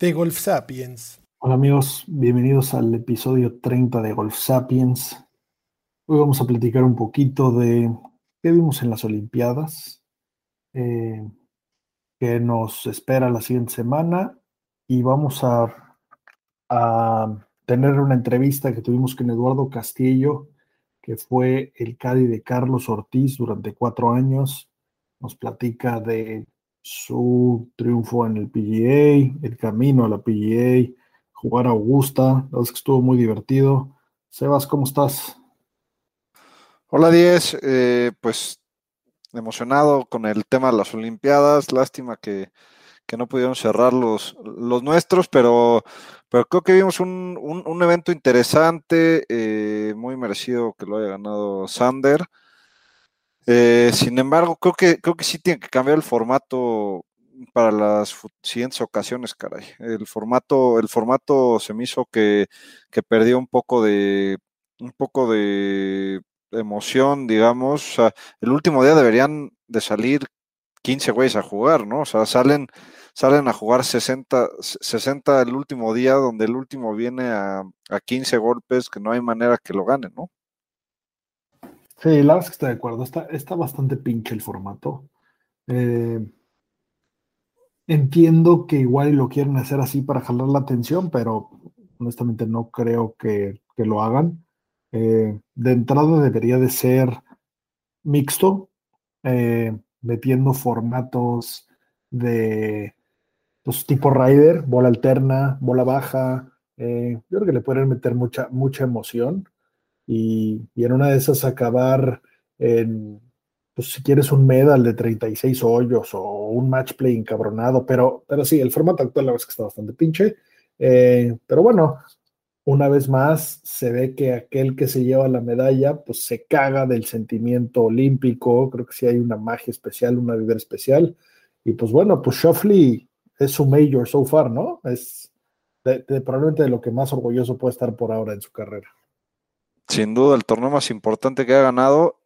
De Golf Sapiens. Hola amigos, bienvenidos al episodio 30 de Golf Sapiens. Hoy vamos a platicar un poquito de qué vimos en las Olimpiadas, eh, qué nos espera la siguiente semana y vamos a, tener una entrevista que tuvimos con Eduardo Castillo, que fue el Cádiz de Carlos Ortiz durante cuatro años. Nos platica de su triunfo en el PGA, el camino a la PGA, jugar a Augusta. La verdad que estuvo muy divertido. Sebas, ¿cómo estás? Hola, Diez. Eh, pues emocionado con el tema de las Olimpiadas. Lástima que, que no pudieron cerrar los, los nuestros, pero, pero creo que vimos un, un, un evento interesante, eh, muy merecido que lo haya ganado Sander. Eh, sin embargo, creo que, creo que sí tiene que cambiar el formato para las siguientes ocasiones, caray. El formato, el formato se me hizo que, que perdió un poco de un poco de emoción, digamos. O sea, el último día deberían de salir 15 güeyes a jugar, ¿no? O sea, salen, salen a jugar 60, 60 el último día, donde el último viene a, a 15 golpes, que no hay manera que lo gane, ¿no? Sí, la verdad es que estoy de acuerdo. Está, bastante pinche el formato. Eh, entiendo que igual lo quieren hacer así para jalar la atención, pero honestamente no creo que, que lo hagan. Eh, de entrada debería de ser mixto, eh, metiendo formatos de pues, tipo rider, bola alterna, bola baja. Yo creo que le pueden meter mucha, mucha emoción y, en una de esas acabar en, pues si quieres un medal de 36 hoyos o un match play encabronado, pero, pero sí, el formato actual la verdad es que está bastante pinche. Eh, pero bueno, una vez más se ve que aquel que se lleva la medalla pues se caga del sentimiento olímpico, creo que sí hay una magia especial, una vibra especial y pues bueno, pues Shoffley es su major so far, ¿no? Es probablemente de lo que más orgulloso puede estar por ahora en su carrera. Sin duda, el torneo más importante que ha ganado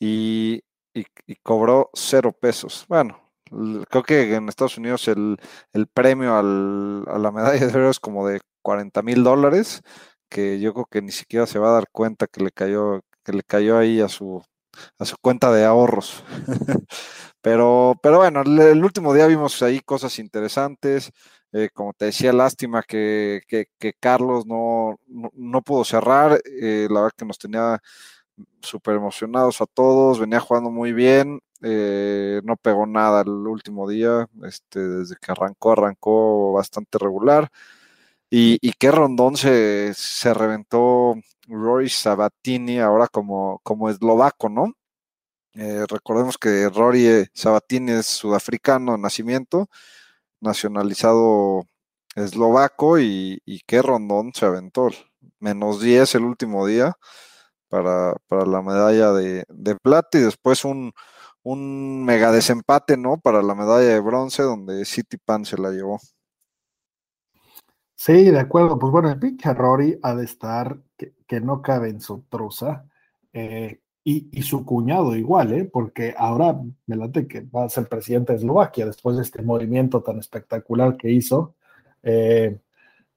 y, cobró cero pesos. Bueno, creo que en Estados Unidos el, el premio al, a la medalla de oro es como de 40 mil dólares, que yo creo que ni siquiera se va a dar cuenta que le cayó, que le cayó ahí a su, a su cuenta de ahorros. pero, pero bueno, el, último día vimos ahí cosas interesantes. Eh, como te decía, lástima que, que, Carlos no, no, pudo cerrar. Eh, la verdad que nos tenía súper emocionados a todos. Venía jugando muy bien. Eh, no pegó nada el último día. Este, desde que arrancó, arrancó bastante regular. Y, y qué rondón se, se reventó Rory Sabatini ahora como, como eslovaco, ¿no? Recordemos que Rory Sabatini es sudafricano de nacimiento, nacionalizado eslovaco y, y, qué rondón se aventó. Menos 10 el último día para, para la medalla de, de, plata y después un, un mega desempate, ¿no? Para la medalla de bronce donde City Pan se la llevó. Sí, de acuerdo. Pues bueno, el pinche Rory ha de estar que, que no cabe en su truza. Eh, y, y, su cuñado igual, ¿eh? porque ahora me late que va a ser presidente de Eslovaquia después de este movimiento tan espectacular que hizo. Eh,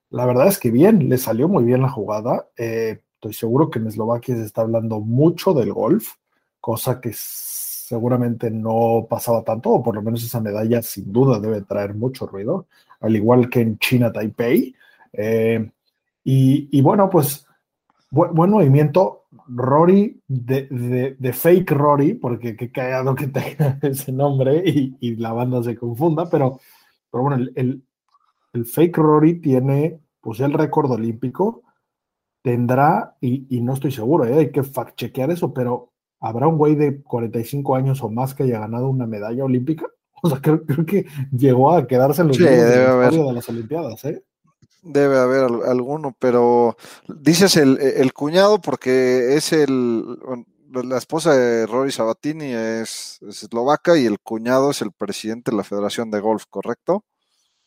la verdad es que bien, le salió muy bien la jugada. Eh, estoy seguro que en Eslovaquia se está hablando mucho del golf, cosa que seguramente no pasaba tanto, o por lo menos esa medalla sin duda debe traer mucho ruido, al igual que en China Taipei. Eh, y, y, bueno, pues bu buen movimiento. Rory, de, de, de, fake Rory, porque qué cagado que tenga ese nombre y, y la banda se confunda, pero, pero bueno, el, el, el, fake Rory tiene pues el récord olímpico, tendrá, y, y no estoy seguro, ¿eh? hay que fact chequear eso, pero ¿habrá un güey de 45 años o más que haya ganado una medalla olímpica? O sea, creo, que llegó a quedarse en los Sí, de la historia de las Olimpiadas, ¿eh? Debe haber al- alguno, pero dices el, cuñado porque es el la esposa de Rory Sabatini es, es eslovaca y el cuñado es el presidente de la Federación de Golf, ¿correcto?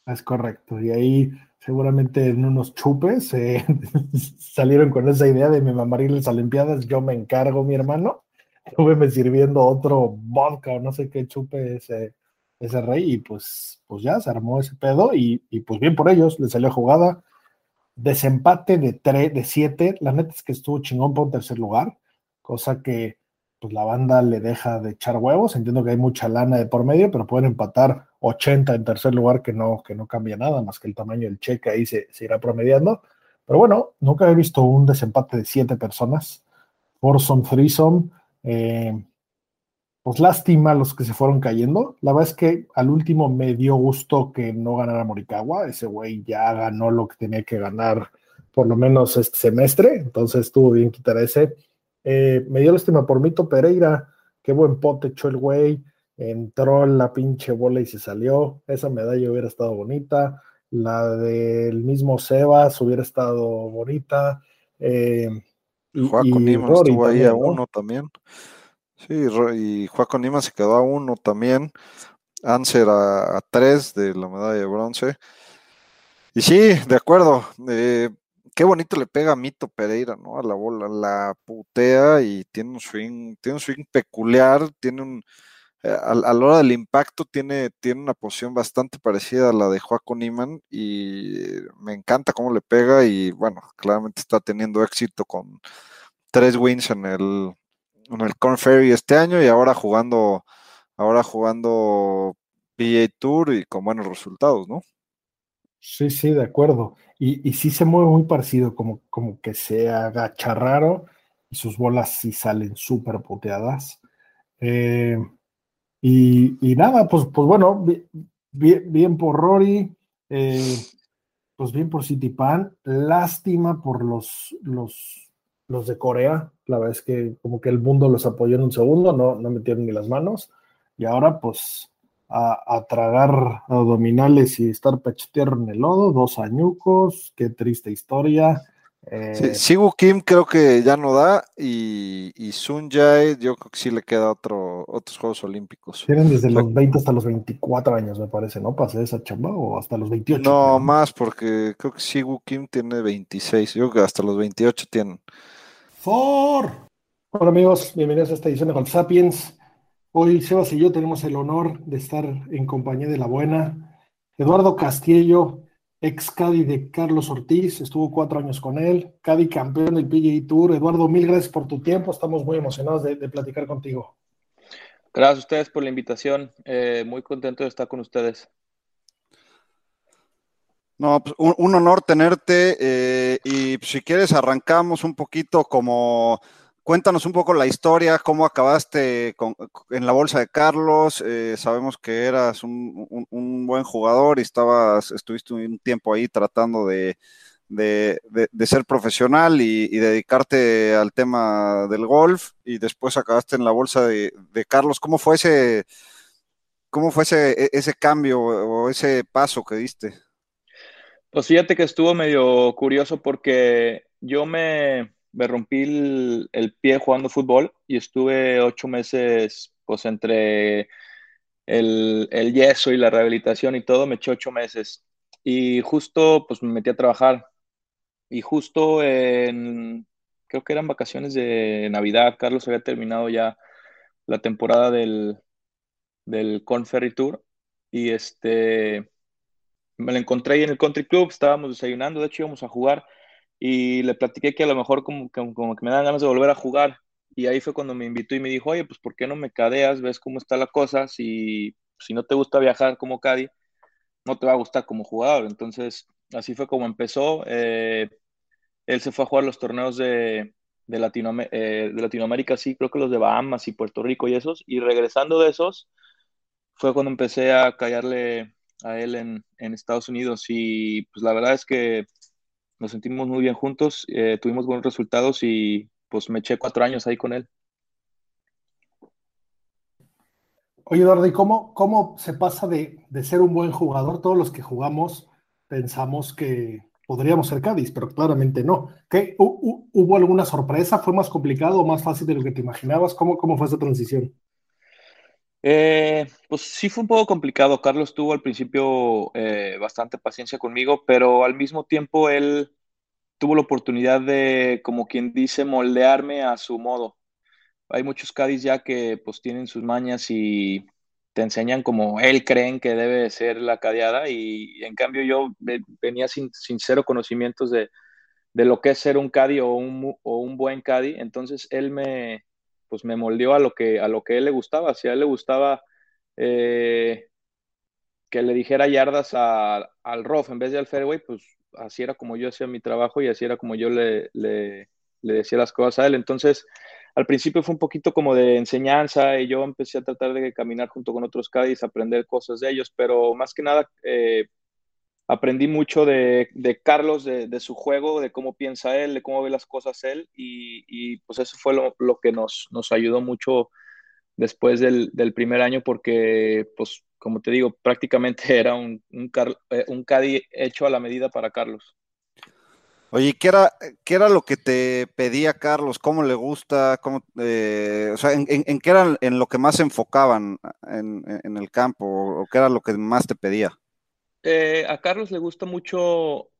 Es correcto. Y ahí seguramente en unos chupes eh, salieron con esa idea de me mamaría las Olimpiadas, yo me encargo, mi hermano. Estuve sirviendo otro vodka o no sé qué chupe ese, ese rey y pues, pues ya se armó ese pedo y, y pues bien por ellos, le salió jugada. Desempate de, tres, de siete, la neta es que estuvo chingón por tercer lugar, cosa que pues la banda le deja de echar huevos, entiendo que hay mucha lana de por medio, pero pueden empatar 80 en tercer lugar que no, que no cambia nada, más que el tamaño del cheque ahí se, se irá promediando. Pero bueno, nunca he visto un desempate de siete personas. Foursome, threesome, eh, pues lástima los que se fueron cayendo. La verdad es que al último me dio gusto que no ganara Morikawa. Ese güey ya ganó lo que tenía que ganar por lo menos este semestre, entonces estuvo bien quitar ese. Eh, me dio lástima por Mito Pereira, qué buen pote echó el güey, entró en la pinche bola y se salió. Esa medalla hubiera estado bonita. La del mismo Sebas hubiera estado bonita. Eh, Joaco Rory estuvo ahí a ¿no? uno también. Sí, y Joaco Niman se quedó a uno también. Anser a, tres de la medalla de bronce. Y sí, de acuerdo. eh, qué bonito le pega a Mito Pereira, ¿no? A la bola, la putea y tiene un swing, tiene un swing peculiar, tiene un, eh, a, a la hora del impacto tiene, tiene una posición bastante parecida a la de Joaco Niman y me encanta cómo le pega y bueno, claramente está teniendo éxito con tres wins en el, en el Corn Ferry este año y ahora jugando, ahora jugando PA Tour y con buenos resultados, ¿no? Sí, sí, de acuerdo. Y, y sí se mueve muy parecido, como, como que se agacha raro y sus bolas sí salen súper puteadas. Eh, y, y nada, pues, pues bueno, bi- bi- bien, por Rory, eh, pues bien por City Pan. Lástima por los, los, los de Corea. La verdad es que como que el mundo los apoyó en un segundo, no, no metieron ni las manos. Y ahora pues a, a tragar abdominales y estar pechoteando en el lodo, dos añucos, qué triste historia. Eh, Sí, Kim creo que ya no da y, y Sun Jae yo creo que sí le queda otro, otros Juegos Olímpicos. Tienen desde los 20 hasta los 24 años, me parece, ¿no? Pasé esa chamba o hasta los 28. No, creo. más porque creo que Sigu Kim tiene 26, yo creo que hasta los 28 tienen. ¡For! Hola amigos, bienvenidos a esta edición de Golf Sapiens. Hoy Sebas y yo tenemos el honor de estar en compañía de la buena. Eduardo Castillo, ex Caddy de Carlos Ortiz, estuvo cuatro años con él, Caddy campeón del PGA Tour. Eduardo, mil gracias por tu tiempo, estamos muy emocionados de, de platicar contigo. Gracias a ustedes por la invitación. Eh, muy contento de estar con ustedes. No, pues un, honor tenerte eh, y pues, si quieres arrancamos un poquito como, cuéntanos un poco la historia, cómo acabaste en la bolsa de Carlos, eh, sabemos que eras un, un- buen jugador y estabas, estuviste un tiempo ahí tratando de, de- de- de ser profesional y, y dedicarte al tema del golf y después acabaste en la bolsa de, de Carlos, ¿cómo fue ese, cómo fue ese, e- ese cambio o ese paso que diste? Pues fíjate que estuvo medio curioso porque yo me, me rompí el, el pie jugando fútbol y estuve ocho meses, pues entre el, el yeso y la rehabilitación y todo, me eché ocho meses. Y justo, pues me metí a trabajar. Y justo en, creo que eran vacaciones de Navidad, Carlos había terminado ya la temporada del, del Corn Ferry Tour. Y este, me lo encontré ahí en el country club, estábamos desayunando, de hecho íbamos a jugar y le platiqué que a lo mejor como, como que me dan ganas de volver a jugar y ahí fue cuando me invitó y me dijo, oye, pues ¿por qué no me cadeas? ¿Ves cómo está la cosa? Si, si no te gusta viajar como Caddy, no te va a gustar como jugador. Entonces, así fue como empezó. Eh, él se fue a jugar los torneos de, de, eh, de Latinoamérica, sí, creo que los de Bahamas y Puerto Rico y esos. Y regresando de esos, fue cuando empecé a callarle a él en, en Estados Unidos y pues la verdad es que nos sentimos muy bien juntos, eh, tuvimos buenos resultados y pues me eché cuatro años ahí con él. Oye, Eduardo, ¿y cómo, cómo se pasa de, de ser un buen jugador? Todos los que jugamos pensamos que podríamos ser Cádiz, pero claramente no. ¿Qué, ¿Hubo alguna sorpresa? ¿Fue más complicado o más fácil de lo que te imaginabas? ¿Cómo, cómo fue esa transición? Eh, pues sí fue un poco complicado. Carlos tuvo al principio eh, bastante paciencia conmigo, pero al mismo tiempo él tuvo la oportunidad de, como quien dice, moldearme a su modo. Hay muchos Cádiz ya que pues tienen sus mañas y te enseñan como él creen que debe ser la cadeada y en cambio yo venía sin, sin cero conocimientos de, de, lo que es ser un Cadi o un, o un buen Cadi, entonces él me, pues me moldeó a lo que a lo que él le gustaba. Si a él le gustaba eh, que le dijera yardas al rough en vez de al fairway, pues así era como yo hacía mi trabajo y así era como yo le, le, decía las cosas a él. Entonces, al principio fue un poquito como de enseñanza y yo empecé a tratar de caminar junto con otros Cádiz, aprender cosas de ellos, pero más que nada eh, aprendí mucho de, Carlos, de, su juego, de cómo piensa él, de cómo ve las cosas él, y, pues eso fue lo, que nos, nos, ayudó mucho después del, primer año, porque pues como te digo, prácticamente era un, un, eh, un Caddy hecho a la medida para Carlos. Oye, ¿qué era, ¿qué era lo que te pedía Carlos? ¿Cómo le gusta? Eh, o sea, ¿en, en, qué era en lo que más se enfocaban en, en el campo? ¿O qué era lo que más te pedía? Eh, a Carlos le gusta mucho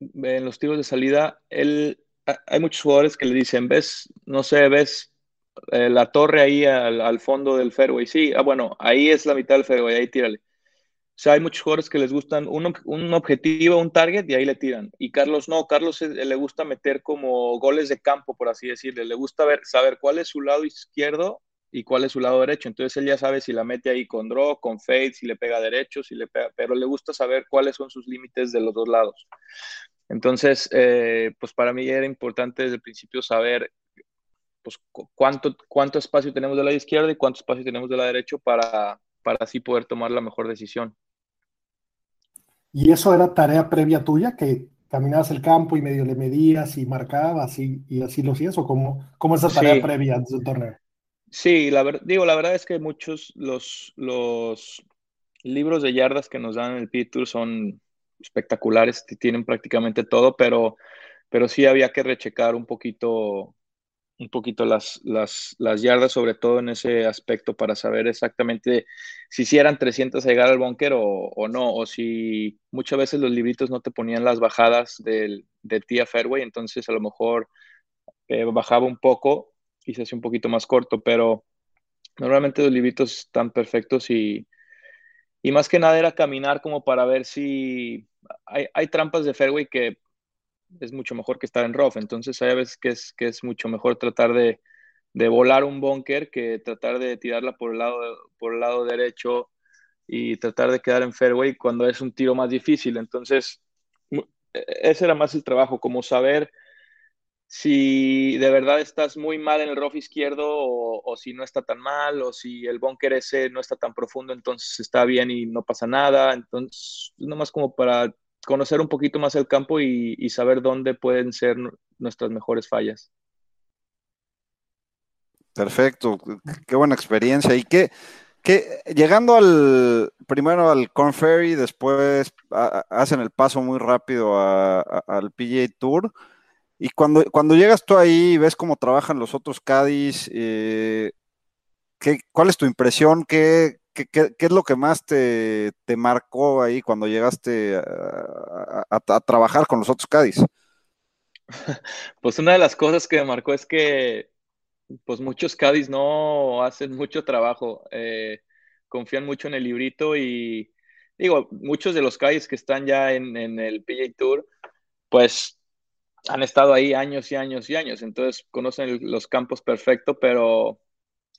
en los tiros de salida. Él, hay muchos jugadores que le dicen, ves, no sé, ves eh, la torre ahí al, fondo del fairway. Sí, ah, bueno, ahí es la mitad del fairway, ahí tírale. O sea, hay muchos jugadores que les gustan un, un objetivo, un target y ahí le tiran. Y Carlos no, Carlos le gusta meter como goles de campo, por así decirle. Le gusta ver, saber cuál es su lado izquierdo y cuál es su lado derecho. Entonces él ya sabe si la mete ahí con draw, con fade, si le pega derecho, si le pega, pero le gusta saber cuáles son sus límites de los dos lados. Entonces, eh, pues para mí era importante desde el principio saber pues, cuánto, cuánto espacio tenemos de la izquierda y cuánto espacio tenemos de la derecha para, para así poder tomar la mejor decisión. ¿Y eso era tarea previa tuya, que caminabas el campo y medio le medías y marcabas y, y así lo hacías? ¿O cómo, cómo esa tarea previa antes del torneo? Sí, la digo, la verdad es que muchos los, los libros de yardas que nos dan en el P son espectaculares, tienen prácticamente todo, pero, pero sí había que rechecar un poquito, un poquito las, las, las yardas, sobre todo en ese aspecto, para saber exactamente si sí eran 300 a llegar al bunker o, no, o si muchas veces los libritos no te ponían las bajadas del, de tía fairway, entonces a lo mejor eh, bajaba un poco y se hace un poquito más corto, pero normalmente los libritos están perfectos y, y más que nada era caminar como para ver si hay, hay, trampas de fairway que es mucho mejor que estar en rough, entonces hay veces que es, que es mucho mejor tratar de, de volar un bunker que tratar de tirarla por el lado, por el lado derecho y tratar de quedar en fairway cuando es un tiro más difícil, entonces e, ese era más el trabajo, como saber si de verdad estás muy mal en el rough izquierdo o, si no está tan mal o si el bunker ese no está tan profundo, entonces está bien y no pasa nada. Entonces, nomás como para conocer un poquito más el campo y, saber dónde pueden ser nuestras mejores fallas. Perfecto, qué buena experiencia. Y qué, llegando al primero al Corn Ferry, después hacen el paso muy rápido al PGA Tour y cuando, cuando llegas tú ahí y ves cómo trabajan los otros Cádiz, eh, ¿cuál es tu impresión? ¿Qué, es lo que más te, marcó ahí cuando llegaste a, trabajar con los otros Cádiz? Pues una de las cosas que me marcó es que pues muchos Cádiz no hacen mucho trabajo, eh, confían mucho en el librito y digo, muchos de los Cádiz que están ya en, en el PJ Tour, pues han estado ahí años y años y años, entonces conocen los campos perfecto, pero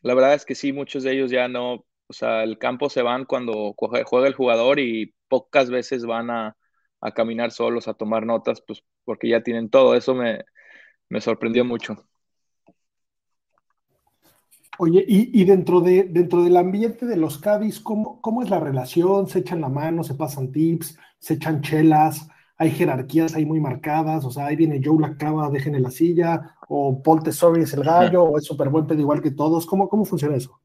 la verdad es que sí, muchos de ellos ya no, o sea, el campo se van cuando juega el jugador y pocas veces van a, caminar solos, a tomar notas, pues porque ya tienen todo, eso me, sorprendió mucho. Oye, y, dentro, de, dentro del ambiente de los Cádiz, ¿cómo, ¿cómo es la relación? ¿Se echan la mano, se pasan tips, se echan chelas? Hay jerarquías ahí muy marcadas, o sea, ahí viene Joe Lacaba, déjenle la silla, o Paul Tesori es el gallo, o es súper buen pedo igual que todos, ¿cómo, cómo funciona eso?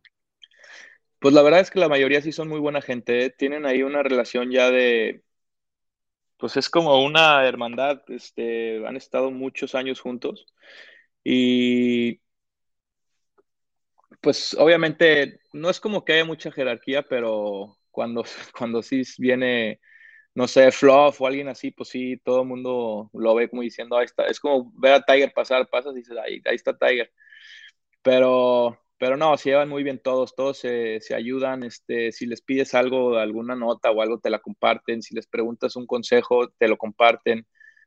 Pues la verdad es que la mayoría sí son muy buena gente, ¿eh? tienen ahí una relación ya de, pues es como una hermandad, este, han estado muchos años juntos y pues obviamente no es como que haya mucha jerarquía, pero cuando, cuando sí viene, no sé, Fluff o alguien así, pues sí, todo el mundo lo ve como diciendo, ahí está, es como ver a Tiger pasar, pasas y dices, ahí, ahí está Tiger. Pero, pero no, se llevan muy bien todos, todos se, se, ayudan, este, si les pides algo, alguna nota o algo, te la comparten, si les preguntas un consejo, te lo comparten.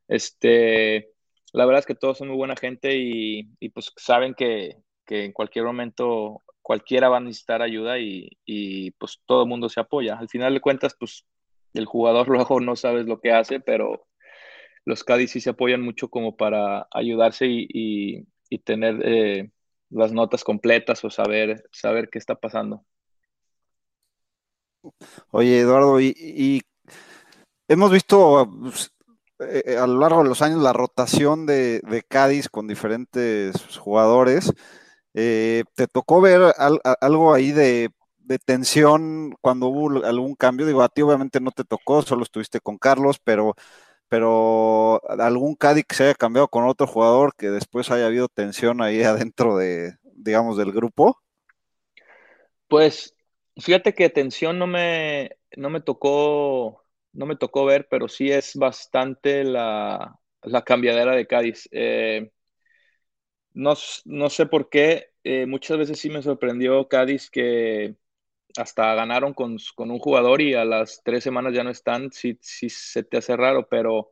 Este, la verdad es que todos son muy buena gente y, y pues saben que, que, en cualquier momento cualquiera va a necesitar ayuda y, y, pues todo el mundo se apoya. Al final de cuentas, pues el jugador luego no sabes lo que hace, pero los Cádiz sí se apoyan mucho como para ayudarse y, y, tener... Eh, las notas completas o saber, saber qué está pasando. Oye, Eduardo, y, hemos visto pues, eh, a lo largo de los años la rotación de, de Cádiz con diferentes jugadores. Eh, ¿Te tocó ver al, algo ahí de, tensión cuando hubo algún cambio? Digo, a ti obviamente no te tocó, solo estuviste con Carlos, pero pero algún Cádiz que se haya cambiado con otro jugador que después haya habido tensión ahí adentro de, digamos, del grupo? Pues fíjate que tensión no me, no me tocó, no me tocó ver, pero sí es bastante la, la cambiadera de Cádiz. Eh, no, no, sé por qué, eh, muchas veces sí me sorprendió Cádiz que hasta ganaron con, con, un jugador y a las tres semanas ya no están, sí se te hace raro, pero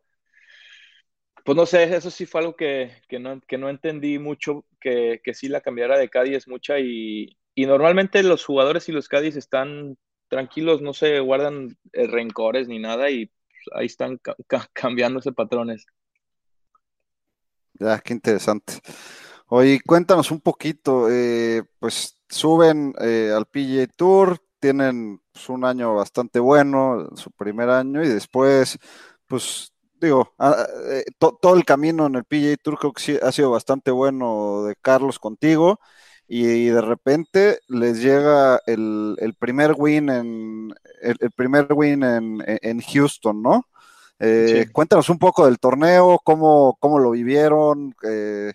pues no sé, eso sí fue algo que, que, no, que no, entendí mucho, que, que, sí la cambiara de Cádiz es mucha y, y, normalmente los jugadores y los Cádiz están tranquilos, no se guardan eh, rencores ni nada y pues, ahí están ca cambiándose patrones. Ya, qué interesante. Oye, cuéntanos un poquito, eh, pues suben eh, al PGA Tour, tienen pues, un año bastante bueno, su primer año, y después, pues digo, eh, to, todo el camino en el PGA Tour creo que sí ha sido bastante bueno de Carlos contigo, y, y de repente les llega el, el primer win en el, el primer win en, en, Houston, ¿no? Eh, sí. Cuéntanos un poco del torneo, cómo, cómo lo vivieron. Eh,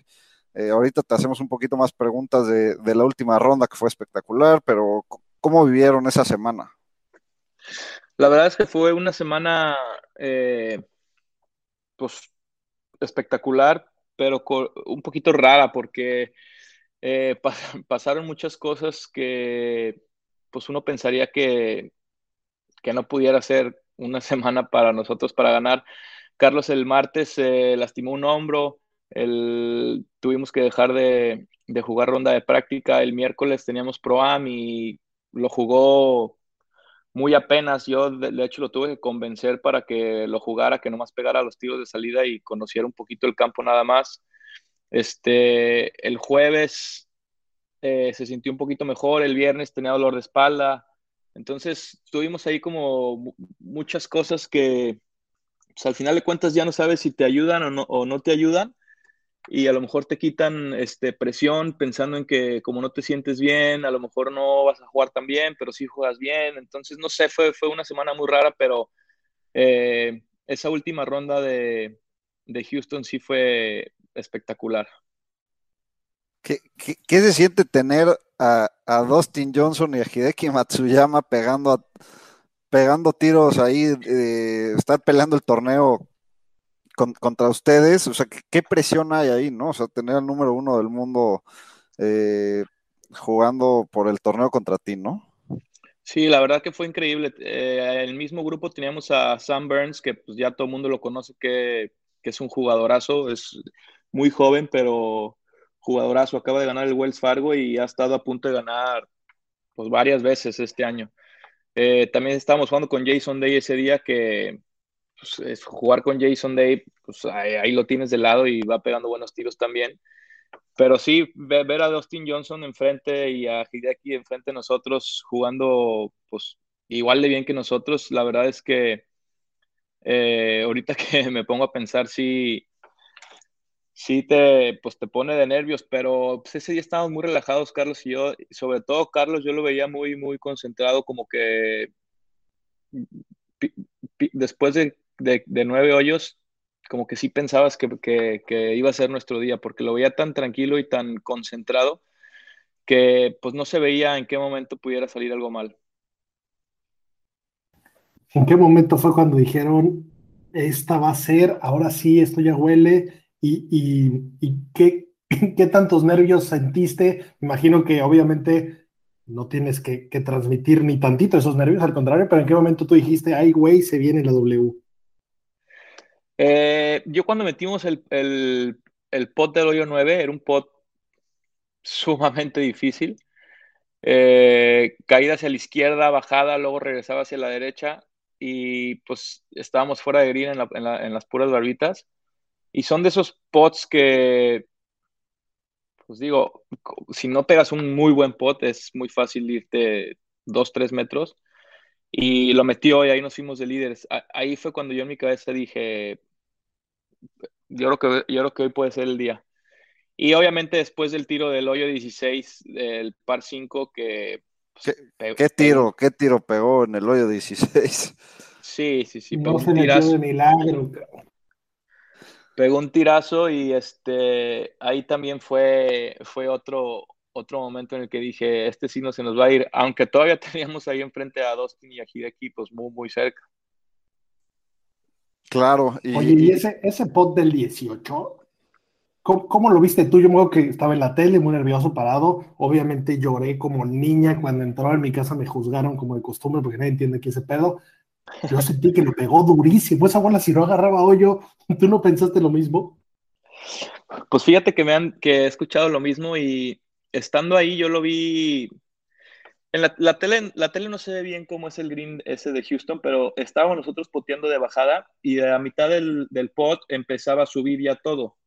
eh, ahorita te hacemos un poquito más preguntas de, la última ronda que fue espectacular, pero ¿cómo vivieron esa semana? La verdad es que fue una semana eh, pues espectacular, pero un poquito rara porque eh, pas pasaron muchas cosas que pues uno pensaría que, que no pudiera ser una semana para nosotros para ganar. Carlos el martes se lastimó un hombro, el, tuvimos que dejar de, de, jugar ronda de práctica. El miércoles teníamos Pro-Am y lo jugó muy apenas. Yo, de, hecho, lo tuve que convencer para que lo jugara, que nomás pegara los tiros de salida y conociera un poquito el campo nada más. Este, el jueves eh, se sintió un poquito mejor, el viernes tenía dolor de espalda. Entonces, tuvimos ahí como muchas cosas que pues, al final de cuentas ya no sabes si te ayudan o no, o no te ayudan y a lo mejor te quitan este, presión pensando en que como no te sientes bien, a lo mejor no vas a jugar tan bien, pero sí juegas bien. Entonces, no sé, fue, fue una semana muy rara, pero eh, esa última ronda de, de, Houston sí fue espectacular. ¿Qué, qué, qué se siente tener a, a, Dustin Johnson y a Hideki Matsuyama pegando, pegando tiros ahí, eh, estar peleando el torneo con, contra ustedes, o sea, ¿qué, ¿qué, presión hay ahí, no? O sea, tener al número uno del mundo eh, jugando por el torneo contra ti, ¿no? Sí, la verdad que fue increíble. Eh, el mismo grupo teníamos a Sam Burns, que pues ya todo el mundo lo conoce, que, que, es un jugadorazo, es muy joven, pero jugadorazo. Acaba de ganar el Wells Fargo y ha estado a punto de ganar pues varias veces este año. Eh, también estábamos jugando con Jason Day ese día que pues, es jugar con Jason Day, pues ahí, lo tienes de lado y va pegando buenos tiros también. Pero sí, ver, a Dustin Johnson enfrente y a Hideki enfrente de nosotros jugando pues igual de bien que nosotros, la verdad es que eh, ahorita que me pongo a pensar, sí, sí te, pues te pone de nervios, pero pues, ese día estábamos muy relajados, Carlos y yo, sobre todo Carlos, yo lo veía muy, muy concentrado, como que después de, nueve hoyos, como que sí pensabas que, que, iba a ser nuestro día, porque lo veía tan tranquilo y tan concentrado que pues no se veía en qué momento pudiera salir algo mal. ¿En qué momento fue cuando dijeron, esta va a ser, ahora sí, esto ya huele? ¿Y, qué, qué, tantos nervios sentiste? Imagino que obviamente no tienes que, transmitir ni tantito esos nervios, al contrario, pero ¿en qué momento tú dijiste, ay, güey, se viene la W? Eh, yo cuando metimos el, el, pot del hoyo 9, era un pot sumamente difícil. Eh, caída hacia la izquierda, bajada, luego regresaba hacia la derecha y pues estábamos fuera de green en, las puras barbitas. Y son de esos pots que, pues digo, si no pegas un muy buen pot, es muy fácil irte dos, tres metros. Y lo metió y ahí nos fuimos de líderes. Ahí fue cuando yo en mi cabeza dije, yo creo que, yo creo que hoy puede ser el día. Y obviamente después del tiro del hoyo 16, del par 5, que... Pues, ¿Qué, tiro? ¿Qué tiro pegó en el hoyo 16? Sí, sí, sí. Pegó un tirazo. De milagro. Pegó un tirazo y este, ahí también fue, fue otro, otro momento en el que dije, este sí no se nos va a ir, aunque todavía teníamos ahí enfrente a Dustin y a Hideki, pues muy, muy cerca. Claro. Oye, ¿y ese, ese pot del 18? ¿Cómo, lo viste tú? Yo me acuerdo que estaba en la tele, muy nervioso, parado. Obviamente lloré como niña. Cuando entró en mi casa me juzgaron como de costumbre porque nadie entiende qué ese pedo. Yo sentí que lo pegó durísimo. Esa bola si no agarraba hoyo, ¿tú no pensaste lo mismo? Pues fíjate que me han que he escuchado lo mismo y estando ahí yo lo vi en la, tele, la tele no se ve bien cómo es el green ese de Houston, pero estábamos nosotros poteando de bajada y a mitad del, del pot empezaba a subir ya todo.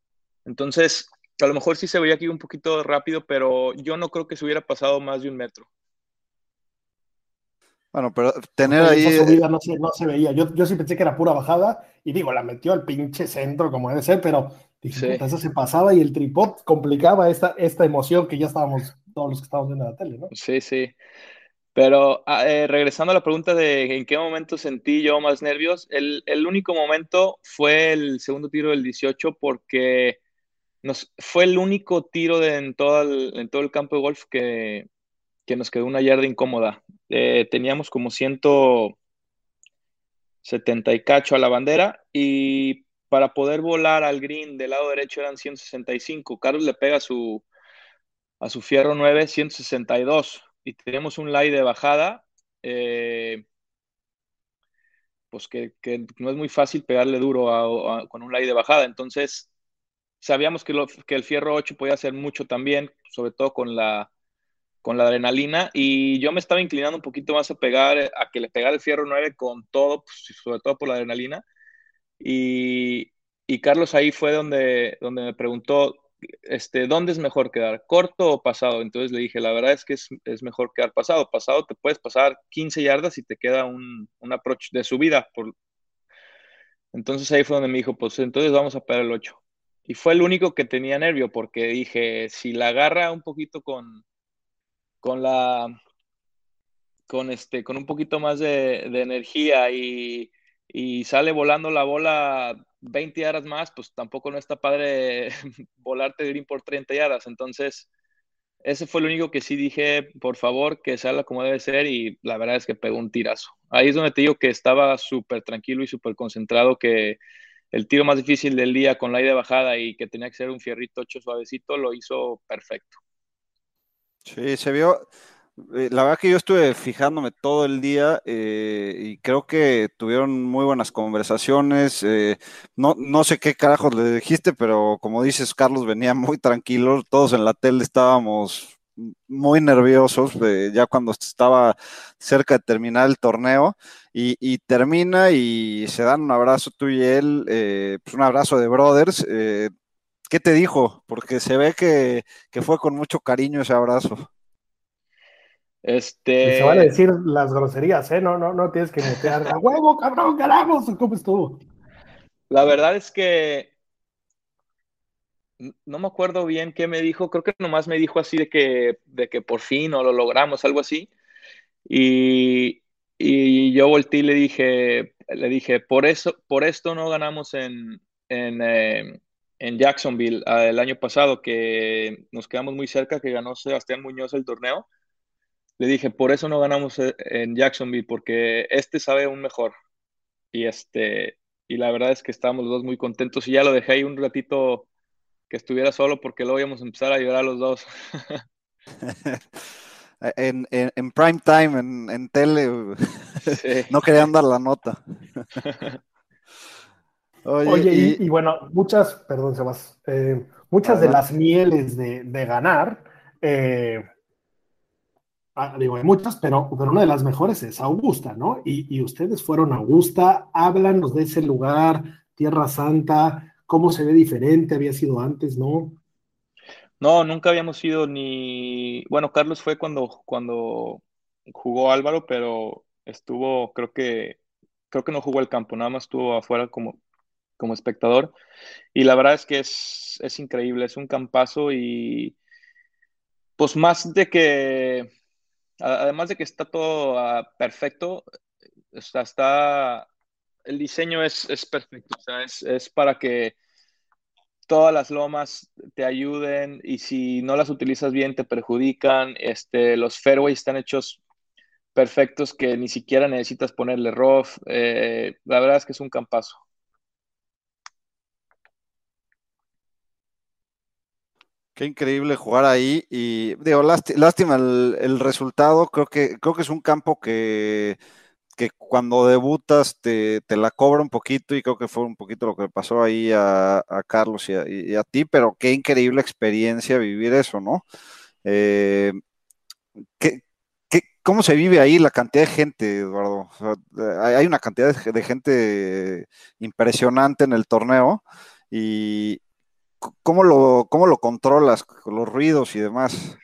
Entonces, a lo mejor sí se veía aquí un poquito rápido, pero yo no creo que se hubiera pasado más de un metro. Bueno, pero tener ahí. Esa subida no se, veía. Yo, yo, sí pensé que era pura bajada y digo, la metió al pinche centro como debe ser, pero dije, eso se pasaba y el tripod complicaba esta, esta emoción que ya estábamos todos los que estábamos viendo la tele, ¿no? Sí, sí. Pero ah, eh, regresando a la pregunta de en qué momento sentí yo más nervios, el, el único momento fue el segundo tiro del 18 porque nos, fue el único tiro en, todo el, en todo el campo de golf que, nos quedó una yarda incómoda. Eh, teníamos como 170 y cacho a la bandera y para poder volar al green del lado derecho eran 165. Carlos le pega su, a su fierro 9 162 y tenemos un lie de bajada. Eh, pues que, no es muy fácil pegarle duro con un lie de bajada. Entonces, Sabíamos que, que el fierro 8 podía hacer mucho también, sobre todo con la, con la adrenalina, y yo me estaba inclinando un poquito más a pegar, a que le pegara el fierro 9 con todo, pues, sobre todo por la adrenalina. Y, y, Carlos ahí fue donde, donde me preguntó, este, ¿dónde es mejor quedar? ¿Corto o pasado? Entonces le dije, la verdad es que es, es mejor quedar pasado. Pasado te puedes pasar 15 yardas y te queda un, un approach de subida. Por... Entonces ahí fue donde me dijo, pues entonces vamos a pegar el 8. Y fue el único que tenía nervio porque dije, si la agarra un poquito con, con la con este con un poquito más de, energía y, sale volando la bola 20 yardas más, pues tampoco no está padre volarte de green por 30 yardas. Entonces, ese fue el único que sí dije, por favor, que salga como debe ser y la verdad es que pegó un tirazo. Ahí es donde te digo que estaba súper tranquilo y súper concentrado, que el tiro más difícil del día con la ida bajada y que tenía que ser un fierrito ocho suavecito, lo hizo perfecto. Sí, se vio. Eh, la verdad que yo estuve fijándome todo el día eh, y creo que tuvieron muy buenas conversaciones. Eh, no, no sé qué carajos le dijiste, pero como dices, Carlos venía muy tranquilo. Todos en la tele estábamos muy nerviosos ya cuando estaba cerca de terminar el torneo y, termina y se dan un abrazo tú y él, pues un abrazo de brothers. ¿Qué te dijo? Porque se ve que, fue con mucho cariño ese abrazo. Este... Se van a decir las groserías, ¿eh? No, no, no tienes que meter a huevo, cabrón, carajo, ¿cómo estuvo? La verdad es que no me acuerdo bien qué me dijo, creo que nomás me dijo así de que, de que por fin o lo logramos, algo así. Y, y yo volteé y le dije, le dije, por eso, por esto no ganamos en, en, eh, en Jacksonville ah, el año pasado, que nos quedamos muy cerca, que ganó Sebastián Muñoz el torneo. Le dije, por eso no ganamos eh, en Jacksonville, porque este sabe aún mejor. Y este, y la verdad es que estábamos los dos muy contentos y ya lo dejé ahí un ratito que estuviera solo porque luego íbamos a empezar a llorar los dos. en, en, prime time, en, en tele, no querían dar la nota. Oye, y, bueno, muchas, perdón, Sebas, eh, muchas de las mieles de, de ganar, eh, ah, digo, hay muchas, pero, pero una de las mejores es Augusta, ¿no? Y, y ustedes fueron a Augusta, háblanos de ese lugar, Tierra Santa, cómo se ve diferente, había sido antes, ¿no? No, nunca habíamos ido ni, bueno, Carlos fue cuando, cuando jugó Álvaro, pero estuvo, creo que, creo que no jugó el campo, nada más estuvo afuera como, como espectador. Y la verdad es que es, es increíble, es un campazo y pues más de que, además de que está todo ah, perfecto, está, el diseño es, es perfecto, o sea, es, es para que todas las lomas te ayuden y si no las utilizas bien te perjudican. Este, los fairways están hechos perfectos que ni siquiera necesitas ponerle rough. Eh, la verdad es que es un campazo. Qué increíble jugar ahí y digo, lástima el, resultado. Creo que, creo que es un campo que que cuando debutas te, la cobra un poquito y creo que fue un poquito lo que pasó ahí a, Carlos y a, ti, pero qué increíble experiencia vivir eso, ¿no? Eh, cómo se vive ahí la cantidad de gente, Eduardo? hay una cantidad de, gente impresionante en el torneo y ¿cómo lo, cómo lo controlas, los ruidos y demás?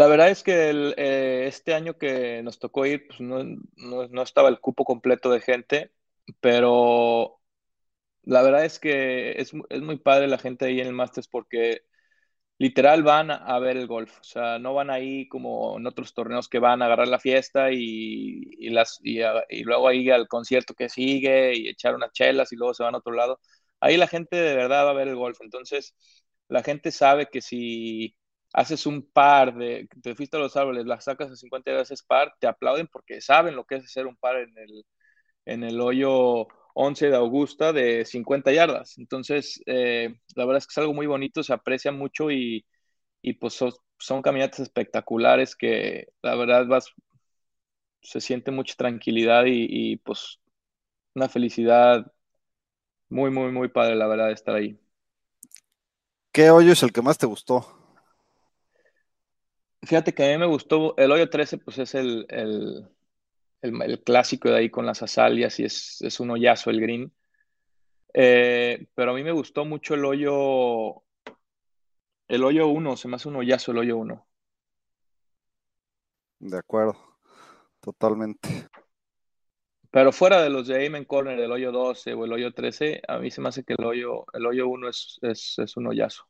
La verdad es que eh, este año que nos tocó ir, pues no, estaba el cupo completo de gente, pero la verdad es que es, muy padre la gente ahí en el Masters porque literal van a, ver el golf, o sea, no van ahí como en otros torneos que van a agarrar la fiesta y, las, y luego ahí al concierto que sigue y echar unas chelas y luego se van a otro lado. Ahí la gente de verdad va a ver el golf, entonces la gente sabe que si haces un par de, te fuiste a los árboles, las sacas a 50 veces par, te aplauden porque saben lo que es hacer un par en el, en el hoyo 11 de Augusta de 50 yardas. Entonces, eh, la verdad es que es algo muy bonito, se aprecia mucho y, y pues son, caminatas espectaculares que la verdad vas, se siente mucha tranquilidad y, y pues una felicidad muy, muy, muy padre, la verdad, estar ahí. ¿Qué hoyo es el que más te gustó? Fíjate que a mí me gustó, el hoyo 13 pues es el, clásico de ahí con las azalias y es, es un hoyazo el green. Eh, pero a mí me gustó mucho el hoyo, el hoyo 1, se me hace un hoyazo el hoyo 1. De acuerdo, totalmente. Pero fuera de los de Amen Corner, el hoyo 12 o el hoyo 13, a mí se me hace que el hoyo, el hoyo 1 es, es, un hoyazo.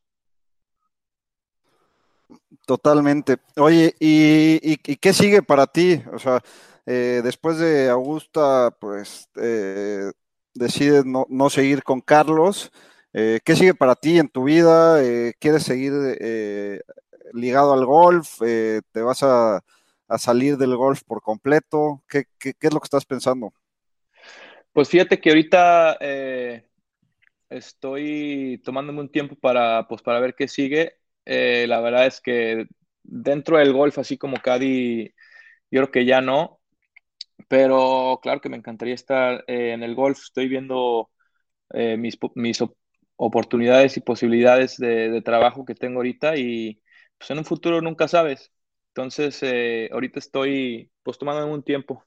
Totalmente. Oye, ¿y, qué sigue para ti? O sea, eh, después de Augusta, pues eh, decides no, seguir con Carlos. Eh, ¿Qué sigue para ti en tu vida? ¿Quieres seguir ligado al golf? ¿Te vas a, salir del golf por completo? ¿Qué, es lo que estás pensando? Pues fíjate que ahorita estoy tomándome un tiempo para, pues, para ver qué sigue eh, la verdad es que dentro del golf, así como Caddy, yo creo que ya no. Pero claro que me encantaría estar eh, en el golf. Estoy viendo eh, mis, oportunidades y posibilidades de, trabajo que tengo ahorita y pues en un futuro nunca sabes. Entonces, ahorita estoy pues tomando un tiempo.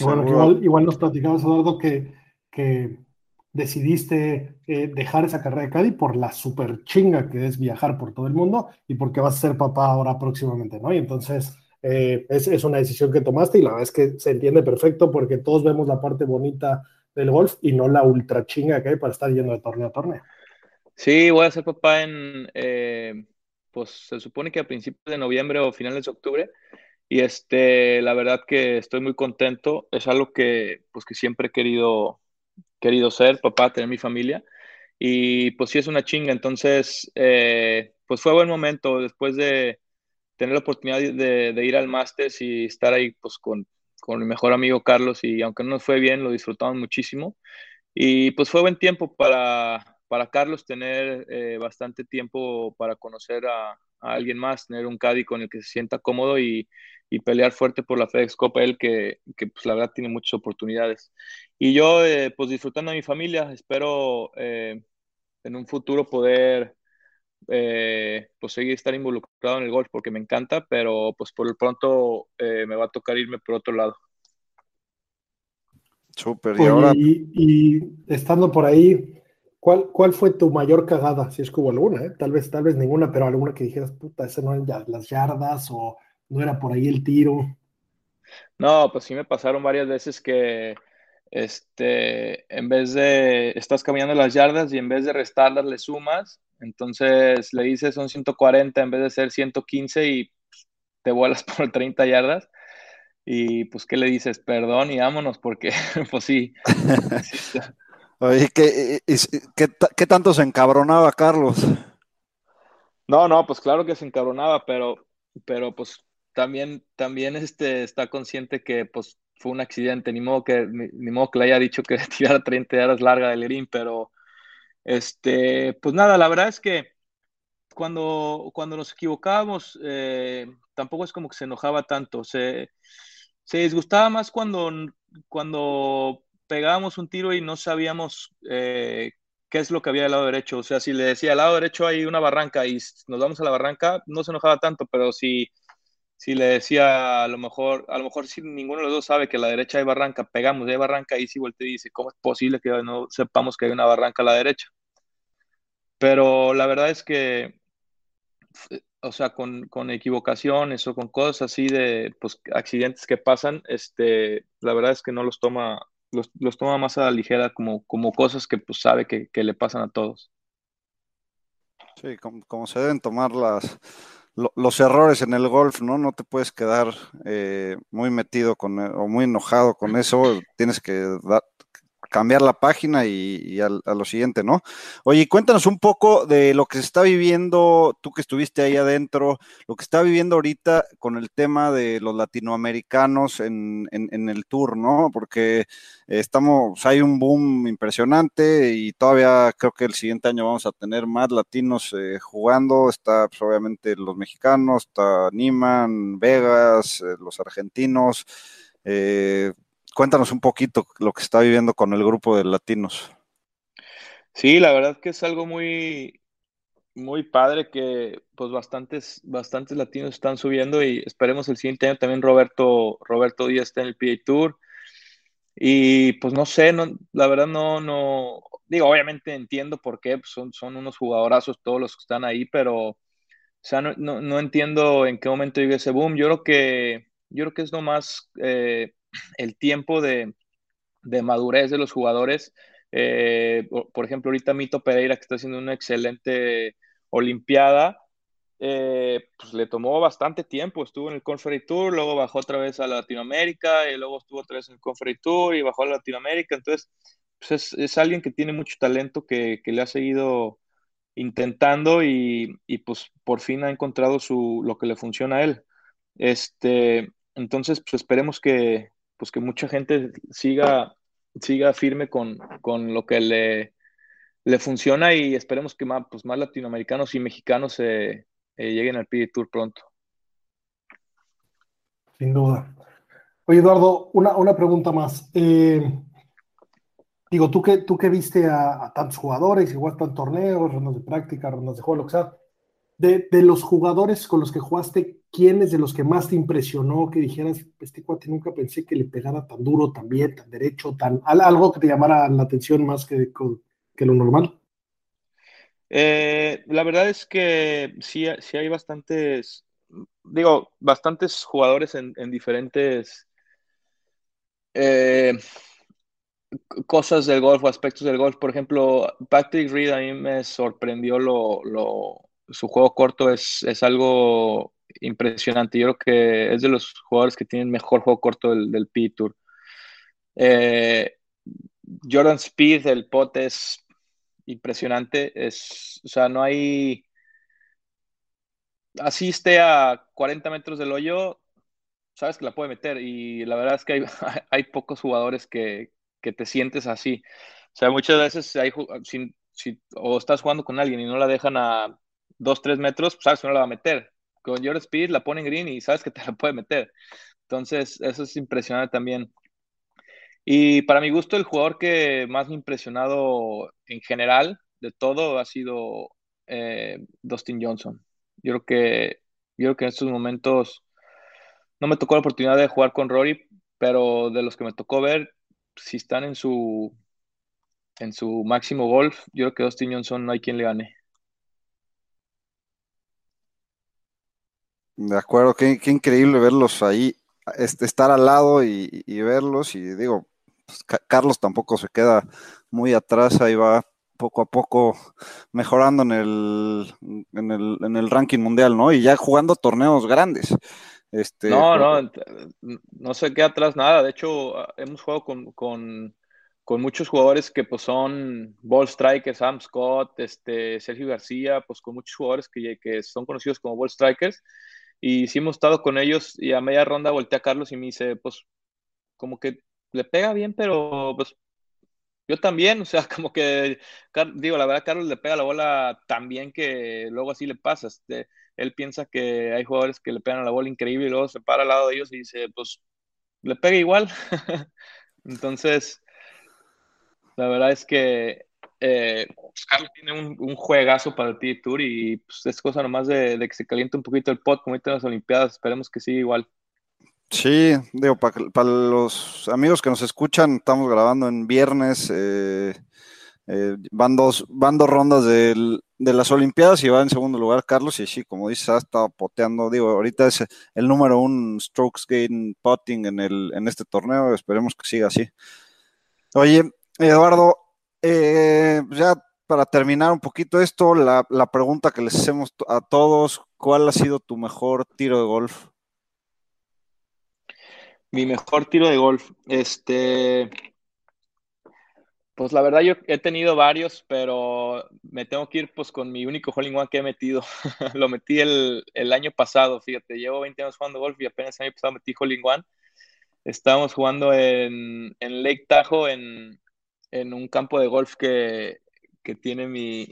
Bueno, igual, igual nos platicamos, Eduardo, que, que decidiste eh, dejar esa carrera de Caddy por la super chinga que es viajar por todo el mundo y porque vas a ser papá ahora próximamente, ¿no? Y entonces eh, es, una decisión que tomaste y la verdad es que se entiende perfecto porque todos vemos la parte bonita del golf y no la ultra chinga que hay para estar yendo de torneo a torneo. Sí, voy a ser papá en, eh, pues se supone que a principios de noviembre o finales de octubre. Y este, la verdad que estoy muy contento. Es algo que, pues, que siempre he querido, querido ser, papá, tener mi familia. Y pues sí es una chinga. Entonces, eh, pues fue buen momento después de tener la oportunidad de, ir al Masters y estar ahí pues con, con mi mejor amigo Carlos. Y aunque no nos fue bien, lo disfrutamos muchísimo. Y pues fue buen tiempo para, para Carlos tener eh, bastante tiempo para conocer a, a, alguien más, tener un caddy con el que se sienta cómodo y, y pelear fuerte por la FedEx Copa, él que, que pues, la verdad tiene muchas oportunidades. Y yo, eh, pues disfrutando de mi familia, espero eh, en un futuro poder eh, pues seguir estar involucrado en el golf porque me encanta, pero pues por el pronto eh, me va a tocar irme por otro lado. Súper, y ahora... Y, y, estando por ahí, ¿cuál, ¿cuál fue tu mayor cagada? Si es que hubo alguna, ¿eh? tal vez, tal vez ninguna, pero alguna que dijeras, puta, esa no eran las yardas o no era por ahí el tiro. No, pues sí me pasaron varias veces que este, en vez de, estás caminando las yardas y en vez de restarlas le sumas, entonces le dices son 140 en vez de ser 115 y te vuelas por 30 yardas. Y pues, ¿qué le dices? Perdón y vámonos, porque pues sí. Oye, ¿qué, qué, ¿qué tanto se encabronaba Carlos? No, no, pues claro que se encabronaba, pero, pero pues también, también este, está consciente que pues, fue un accidente, ni modo que, ni, modo que le haya dicho que tirara 30 yardas larga del green, pero este, pues nada, la verdad es que cuando, cuando nos equivocábamos, eh, tampoco es como que se enojaba tanto, se, se disgustaba más cuando, cuando pegábamos un tiro y no sabíamos eh, qué es lo que había del lado derecho, o sea, si le decía al lado derecho hay una barranca y nos vamos a la barranca, no se enojaba tanto, pero si si le decía a lo mejor, a lo mejor si ninguno de los dos sabe que a la derecha hay barranca, pegamos, hay barranca, y si voltea y dice, ¿cómo es posible que no sepamos que hay una barranca a la derecha? Pero la verdad es que, o sea, con, con equivocaciones o con cosas así de, pues, accidentes que pasan, este, la verdad es que no los toma, los, los toma más a la ligera como, como cosas que, pues, sabe que, que le pasan a todos. Sí, como, como se deben tomar las, los errores en el golf, ¿no? No te puedes quedar eh, muy metido con o muy enojado con eso. Tienes que dar, cambiar la página y, y a, lo siguiente, ¿no? Oye, cuéntanos un poco de lo que se está viviendo, tú que estuviste ahí adentro, lo que está viviendo ahorita con el tema de los latinoamericanos en, en, en el tour, ¿no? Porque estamos, hay un boom impresionante y todavía creo que el siguiente año vamos a tener más latinos eh, jugando, está pues, obviamente los mexicanos, está Niman, Vegas, eh, los argentinos. Eh, cuéntanos un poquito lo que está viviendo con el grupo de latinos. Sí, la verdad que es algo muy, muy padre que pues bastantes, bastantes latinos están subiendo y esperemos el siguiente año también Roberto, Roberto Díaz esté en el PA Tour. Y pues no sé, no, la verdad no, no, digo, obviamente entiendo por qué, pues son, son unos jugadorazos todos los que están ahí, pero, o sea, no, no, no entiendo en qué momento llega ese boom. Yo creo que, yo creo que es nomás eh, el tiempo de, de, madurez de los jugadores. Eh, por, ejemplo, ahorita Mito Pereira, que está haciendo una excelente Olimpiada, eh, pues le tomó bastante tiempo. Estuvo en el Conferry Tour, luego bajó otra vez a Latinoamérica, y luego estuvo otra vez en el Conferry Tour y bajó a Latinoamérica. Entonces, pues es, es, alguien que tiene mucho talento, que, que le ha seguido intentando y, y, pues por fin ha encontrado su, lo que le funciona a él. Este, entonces, pues esperemos que, pues que mucha gente siga, siga firme con, con lo que le, le, funciona y esperemos que más, pues más latinoamericanos y mexicanos eh, lleguen al PGA Tour pronto. Sin duda. Oye, Eduardo, una, una pregunta más. Eh, digo, tú que, tú que viste a, tantos jugadores, igual están torneos, rondas de práctica, rondas de juego, lo que sea, de, de, los jugadores con los que jugaste, ¿quién es de los que más te impresionó? Que dijeras, este cuate nunca pensé que le pegara tan duro, tan bien, tan derecho, tan algo que te llamara la atención más que, que lo normal. Eh, la verdad es que sí, sí hay bastantes, digo, bastantes jugadores en, en diferentes, eh, cosas del golf o aspectos del golf. Por ejemplo, Patrick Reed a mí me sorprendió lo su juego corto es, es, algo impresionante. Yo creo que es de los jugadores que tienen mejor juego corto del, del P Tour. Eh, Jordan Speed, el pot es impresionante. Es, o sea, no hay. Asiste a 40 metros del hoyo, sabes que la puede meter. Y la verdad es que hay, hay pocos jugadores que, que, te sientes así. O sea, muchas veces hay, o estás jugando con alguien y no la dejan a 2, 3 metros, pues sabes que no la va a meter. Con Jordan Speed la ponen green y sabes que te la puede meter. Entonces, eso es impresionante también. Y para mi gusto, el jugador que más me ha impresionado en general de todo ha sido eh, Dustin Johnson. Yo creo que, yo creo que en estos momentos no me tocó la oportunidad de jugar con Rory, pero de los que me tocó ver, si están en su en su máximo golf, yo creo que Dustin Johnson no hay quien le gane. De acuerdo, qué, qué increíble verlos ahí, este, estar al lado y, y verlos. Y digo, pues, Carlos tampoco se queda muy atrás, ahí va poco a poco mejorando en el, en el, en el ranking mundial, ¿no? Y ya jugando torneos grandes. Este, no, no, no se queda atrás nada. De hecho, hemos jugado con, con, con, muchos jugadores que pues son ball strikers, Sam Scott, este, Sergio García, pues con muchos jugadores que, que son conocidos como ball strikers. Y sí hemos estado con ellos y a media ronda volteé a Carlos y me dice, pues como que le pega bien, pero pues yo también, o sea, como que, digo, la verdad, Carlos le pega la bola tan bien que luego así le pasa. Este, él piensa que hay jugadores que le pegan la bola increíble y luego se para al lado de ellos y dice, pues, le pega igual. Entonces, la verdad es que eh, Carlos tiene un, juegazo para el t Tour y pues, es cosa nomás de, de, que se caliente un poquito el pot como ahorita en las Olimpiadas. Esperemos que siga igual. Sí, digo, para, los amigos que nos escuchan, estamos grabando en viernes, eh, eh, van, dos, rondas de las Olimpiadas y va en segundo lugar Carlos, y sí, como dices, ha estado poteando, digo, ahorita es el número un strokes gain potting en, el, en este torneo, esperemos que siga así. Oye, Eduardo, eh, ya para terminar un poquito esto, la, la pregunta que les hacemos a todos, ¿cuál ha sido tu mejor tiro de golf? Mi mejor tiro de golf. Este. Pues la verdad, yo he tenido varios, pero me tengo que ir pues con mi único hole in one que he metido. Lo metí el, el, año pasado, fíjate, llevo 20 años jugando golf y apenas el año pasado metí hole in one. Estábamos jugando en, en Lake Tahoe, en, en, un campo de golf que, que tiene mi,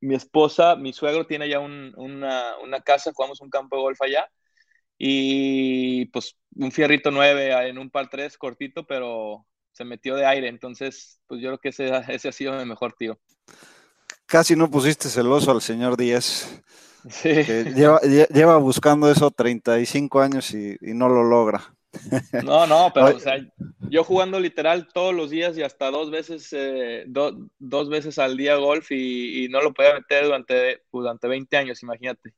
mi, esposa. Mi suegro tiene ya un, una, una casa, jugamos un campo de golf allá y pues un fierrito 9 en un par 3 cortito, pero se metió de aire, entonces pues yo creo que ese, ese ha sido mi mejor tío. Casi no pusiste celoso al señor Díaz. Sí. Que lleva, lleva, buscando eso 35 años y, y, no lo logra. No, no, pero o sea, yo jugando literal todos los días y hasta dos veces, eh, do, dos veces al día golf y, y no lo podía meter durante, durante 20 años, imagínate.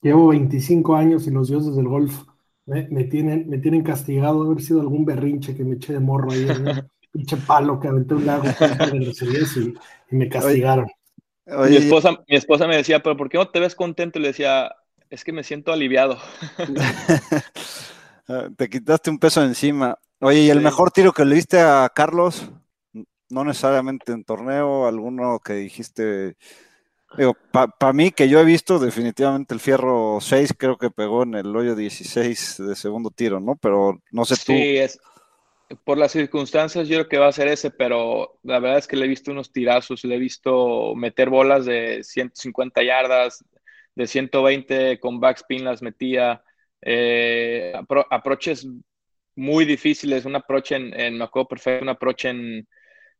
Llevo 25 años y los dioses del golf me, me, tienen, me tienen castigado de haber sido algún berrinche que me eché de morro ahí, un pinche palo que aventé un lago y, y me castigaron. Oye, oye, mi, esposa, mi esposa me decía, pero ¿por qué no te ves contento? Y le decía, es que me siento aliviado. te quitaste un peso encima. Oye, ¿y el sí. mejor tiro que le diste a Carlos? No necesariamente en torneo, alguno que dijiste, Digo, para pa mí, que yo he visto, definitivamente el fierro 6 creo que pegó en el hoyo 16 de segundo tiro, ¿no? Pero no sé tú. Sí, es, por las circunstancias yo creo que va a ser ese, pero la verdad es que le he visto unos tirazos, le he visto meter bolas de 150 yardas, de 120 con backspin las metía, eh, apro aproches muy difíciles, un approach en, en, me acuerdo perfecto, un approach en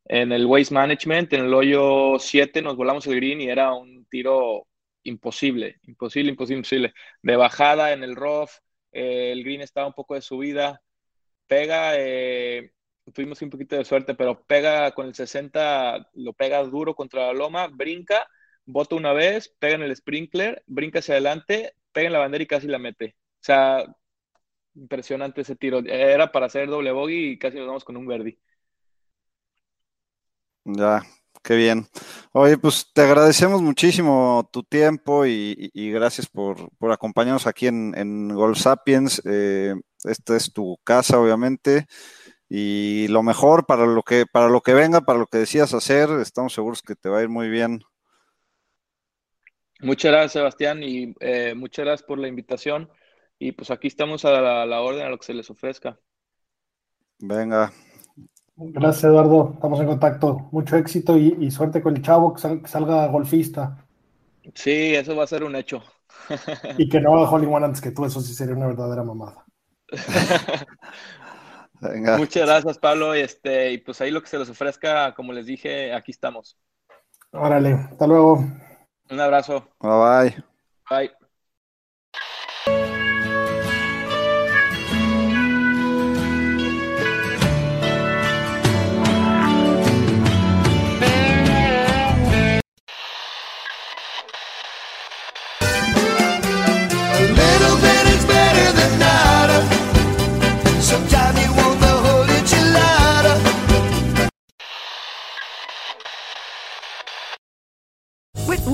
en el waste management, en el hoyo 7 nos volamos el green y era un tiro imposible, imposible, imposible, imposible. De bajada en el rough, eh, el green estaba un poco de subida, pega, eh, tuvimos un poquito de suerte, pero pega con el 60, lo pega duro contra la loma, brinca, bota una vez, pega en el sprinkler, brinca hacia adelante, pega en la bandera y casi la mete. O sea, Impresionante ese tiro. Era para hacer doble bogey y casi nos vamos con un verdi. Ya, qué bien. Oye, pues te agradecemos muchísimo tu tiempo y, y gracias por, por, acompañarnos aquí en, en Golf Sapiens. Eh, esta es tu casa, obviamente. Y lo mejor para lo que, para lo que venga, para lo que decías hacer, estamos seguros que te va a ir muy bien. Muchas gracias, Sebastián, y eh, muchas gracias por la invitación. Y pues aquí estamos a la, a la, orden, a lo que se les ofrezca. Venga. Gracias, Eduardo. Estamos en contacto. Mucho éxito y, y suerte con el chavo, que, sal, que, salga golfista. Sí, eso va a ser un hecho. y que no haga Holly One antes que tú, eso sí sería una verdadera mamada. Venga. Muchas gracias, Pablo. Y, este, y pues ahí lo que se les ofrezca, como les dije, aquí estamos. Órale, hasta luego. Un abrazo. Bye bye. Bye.